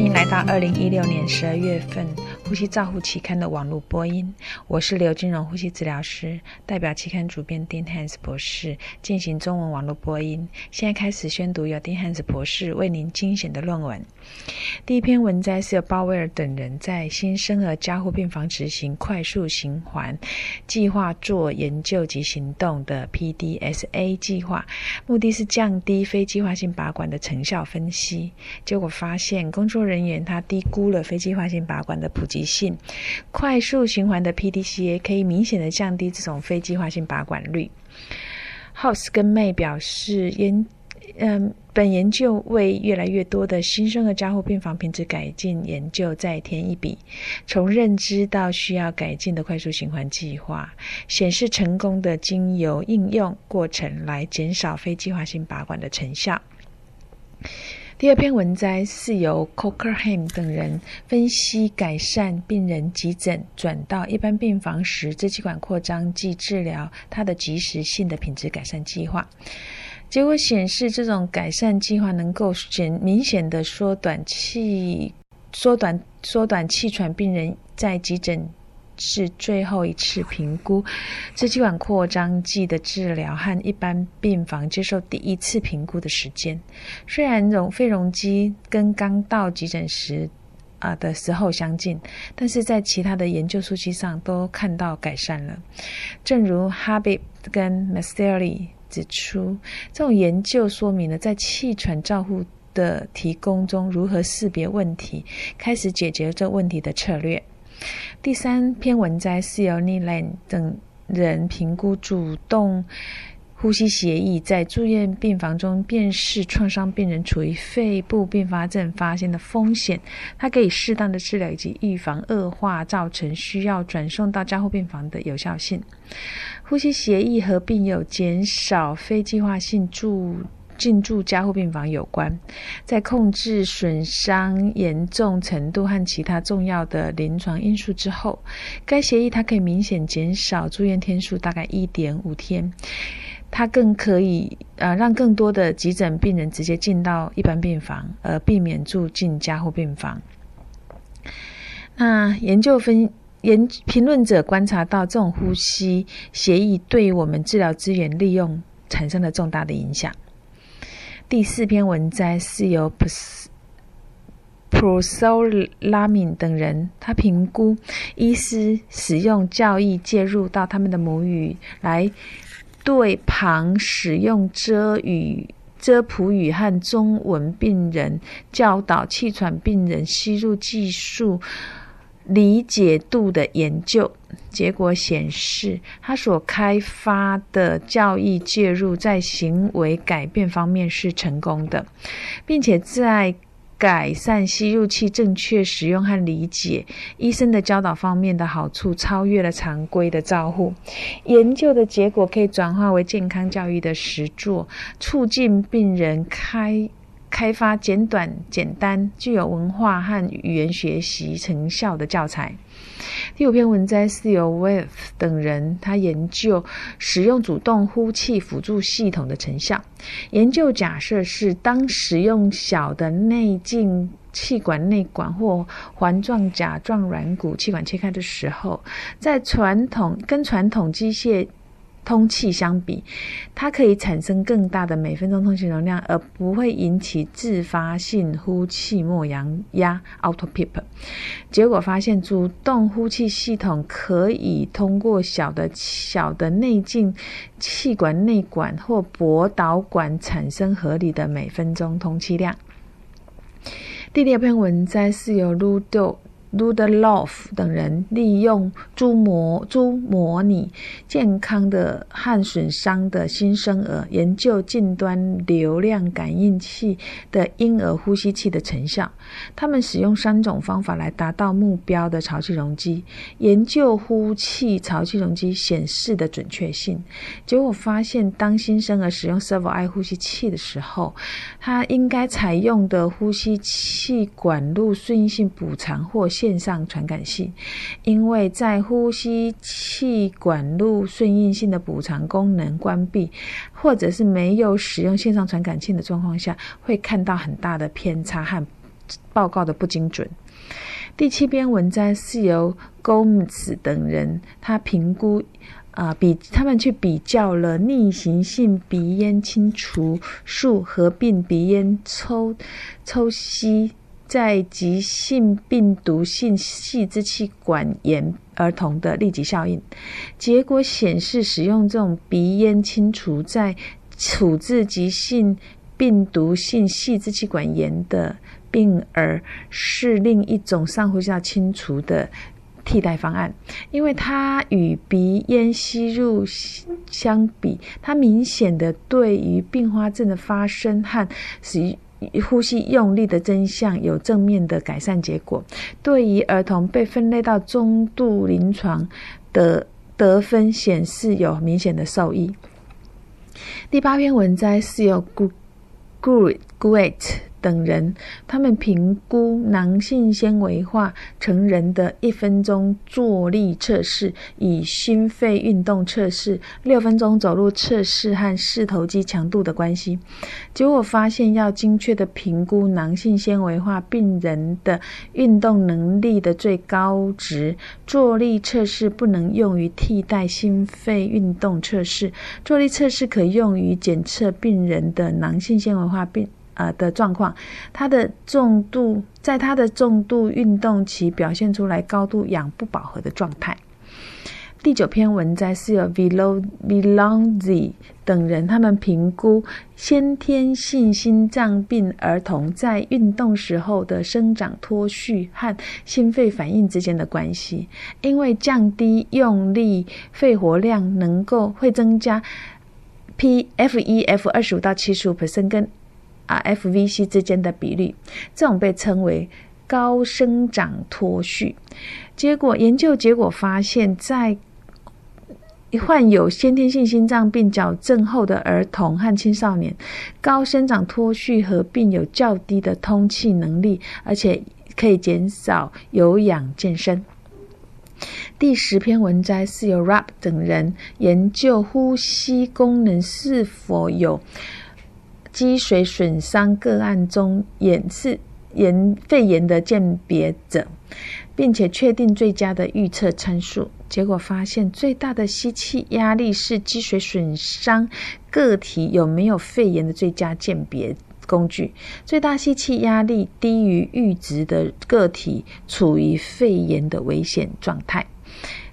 欢迎来到二零一六年十二月份《呼吸照护》期刊的网络播音。我是刘金荣呼吸治疗师，代表期刊主编丁汉斯博士进行中文网络播音。现在开始宣读由丁汉斯博士为您精选的论文。第一篇文摘是由鲍威尔等人在新生儿加护病房执行快速循环计划做研究及行动的 PDSA 计划，目的是降低非计划性拔管的成效分析。结果发现，工作人员他低估了非计划性拔管的普及性。快速循环的 PDCA 可以明显的降低这种非计划性拔管率。House 跟 May 表示研。嗯，本研究为越来越多的新生儿加护病房品质改进研究再添一笔。从认知到需要改进的快速循环计划，显示成功的经由应用过程来减少非计划性拔管的成效。第二篇文摘是由 Cockerham 等人分析改善病人急诊转到一般病房时支气管扩张剂治疗它的及时性的品质改善计划。结果显示，这种改善计划能够显明显的缩短气缩短缩短气喘病人在急诊是最后一次评估支气管扩张剂的治疗和一般病房接受第一次评估的时间。虽然容肺容积跟刚到急诊时啊的时候相近，但是在其他的研究数据上都看到改善了。正如 Habib 跟 m a s t e r l y 指出，这种研究说明了在气喘照护的提供中如何识别问题，开始解决这问题的策略。第三篇文摘是由 Nilan 等人评估主动呼吸协议在住院病房中辨识创伤病人处于肺部并发症发现的风险，它可以适当的治疗以及预防恶化造成需要转送到加护病房的有效性。呼吸协议合并有减少非计划性住进驻加护病房有关，在控制损伤严重程度和其他重要的临床因素之后，该协议它可以明显减少住院天数，大概一点五天。它更可以呃让更多的急诊病人直接进到一般病房，而避免住进加护病房。那研究分。研评论者观察到，这种呼吸协议对我们治疗资源利用产生了重大的影响。第四篇文摘是由 Prosolamin 等人，他评估医师使用教义介入到他们的母语，来对旁使用遮语、遮普语和中文病人教导气喘病人吸入技术。理解度的研究结果显示，他所开发的教育介入在行为改变方面是成功的，并且在改善吸入器正确使用和理解医生的教导方面的好处超越了常规的照护。研究的结果可以转化为健康教育的实作，促进病人开。开发简短、简单、具有文化和语言学习成效的教材。第五篇文摘是由 w e 等人他研究使用主动呼气辅助系统的成效。研究假设是，当使用小的内径气管内管或环状甲状软骨气管切开的时候，在传统跟传统机械。通气相比，它可以产生更大的每分钟通气容量，而不会引起自发性呼气末阳压 （auto PIP）。结果发现，主动呼气系统可以通过小的小的内径气管内管或薄导管产生合理的每分钟通气量。第六篇文摘是由 Ludo。Ludloff 等人利用猪模猪模拟健康的和损伤的新生儿，研究近端流量感应器的婴儿呼吸器的成效。他们使用三种方法来达到目标的潮气容积，研究呼气潮气容积显示的准确性。结果发现，当新生儿使用 Servo-I 呼吸器的时候，它应该采用的呼吸器管路顺应性补偿或线上传感器，因为在呼吸气管路顺应性的补偿功能关闭，或者是没有使用线上传感器的状况下，会看到很大的偏差和报告的不精准。第七篇文章是由 Gomes 等人他评估。啊，比他们去比较了逆行性鼻咽清除术合并鼻咽抽抽吸在急性病毒性细支气管炎儿童的立即效应。结果显示，使用这种鼻咽清除在处置急性病毒性细支气管炎的病儿是另一种上呼吸道清除的。替代方案，因为它与鼻咽吸入相比，它明显的对于并发症的发生和使呼吸用力的真相有正面的改善结果。对于儿童被分类到中度临床的得分显示有明显的受益。第八篇文摘是由 Goo Great。等人，他们评估囊性纤维化成人的一分钟坐立测试、以心肺运动测试、六分钟走路测试和四头肌强度的关系。结果发现，要精确的评估囊性纤维化病人的运动能力的最高值，坐立测试不能用于替代心肺运动测试。坐立测试可用于检测病人的囊性纤维化病。呃的状况，它的重度，在它的重度运动期表现出来高度氧不饱和的状态。第九篇文摘是由 Vilo Vilonzi 等人他们评估先天性心脏病儿童在运动时候的生长脱序和心肺反应之间的关系，因为降低用力肺活量能够会增加 P F E F 二十五到七十五 percent 跟啊，FVC 之间的比率，这种被称为高生长脱序。结果研究结果发现，在患有先天性心脏病矫正后的儿童和青少年，高生长脱序合并有较低的通气能力，而且可以减少有氧健身。第十篇文摘是由 Rapp 等人研究呼吸功能是否有。积水损伤个案中，也是炎肺炎的鉴别者，并且确定最佳的预测参数。结果发现，最大的吸气压力是积水损伤个体有没有肺炎的最佳鉴别工具。最大吸气压力低于阈值的个体，处于肺炎的危险状态。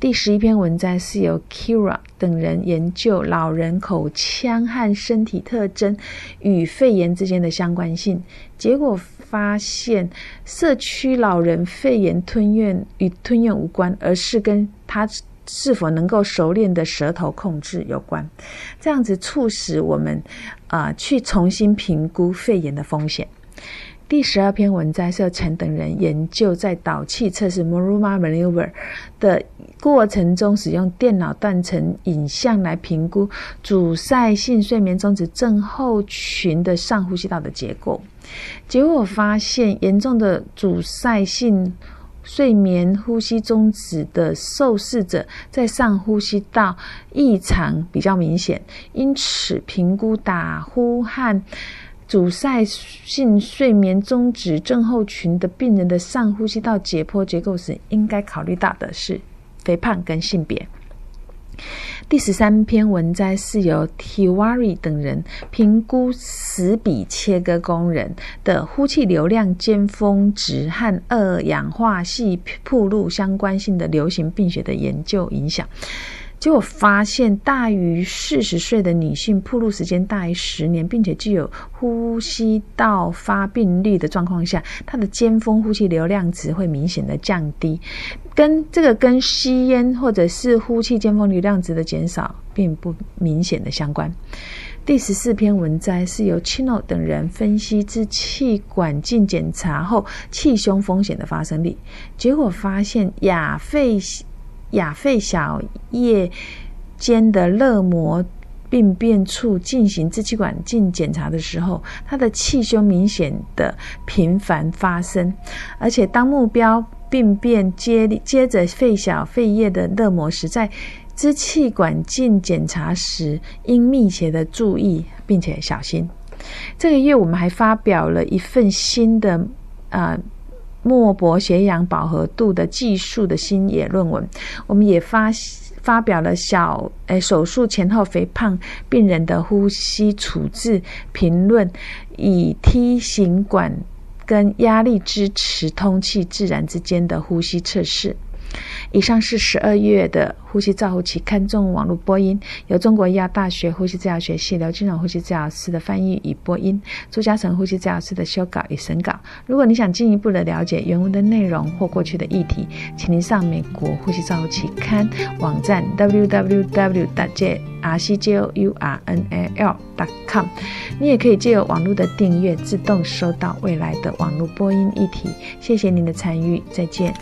第十一篇文章是由 Kira 等人研究老人口腔和身体特征与肺炎之间的相关性，结果发现社区老人肺炎吞咽与吞咽无关，而是跟他是否能够熟练的舌头控制有关。这样子促使我们啊去重新评估肺炎的风险。第十二篇文摘是由陈等人研究在导气测试 Maruma Maneuver 的过程中，使用电脑断层影像来评估阻塞性睡眠中止症候群的上呼吸道的结构。结果发现，严重的阻塞性睡眠呼吸中止的受试者在上呼吸道异常比较明显，因此评估打呼和阻塞性睡眠中止症候群的病人的上呼吸道解剖结构时，应该考虑到的是肥胖跟性别。第十三篇文摘是由 Tiwari 等人评估十笔切割工人的呼气流量尖峰值和二氧化系铺路相关性的流行病学的研究影响。结果发现，大于四十岁的女性铺路时间大于十年，并且具有呼吸道发病率的状况下，它的尖峰呼气流量值会明显的降低，跟这个跟吸烟或者是呼气尖峰流量值的减少并不明显的相关。第十四篇文摘是由 Chino 等人分析支气管镜检查后气胸风险的发生率，结果发现亚肺。亚肺小叶间的肋膜病变处进行支气管镜检查的时候，它的气胸明显的频繁发生，而且当目标病变接接着肺小肺叶的肋膜时，在支气管镜检查时应密切的注意并且小心。这个月我们还发表了一份新的。呃。莫博血氧饱和度的技术的新野论文，我们也发发表了小诶手术前后肥胖病人的呼吸处置评论，以梯形管跟压力支持通气自然之间的呼吸测试。以上是十二月的《呼吸照护期刊》中网络播音，由中国医药大学呼吸治疗学系刘金荣呼吸治疗师的翻译与播音，朱嘉诚呼吸治疗师的修稿与审稿。如果你想进一步的了解原文的内容或过去的议题，请您上美国呼吸照护期刊网站 www.rcjournal.com。你也可以借由网络的订阅，自动收到未来的网络播音议题。谢谢您的参与，再见。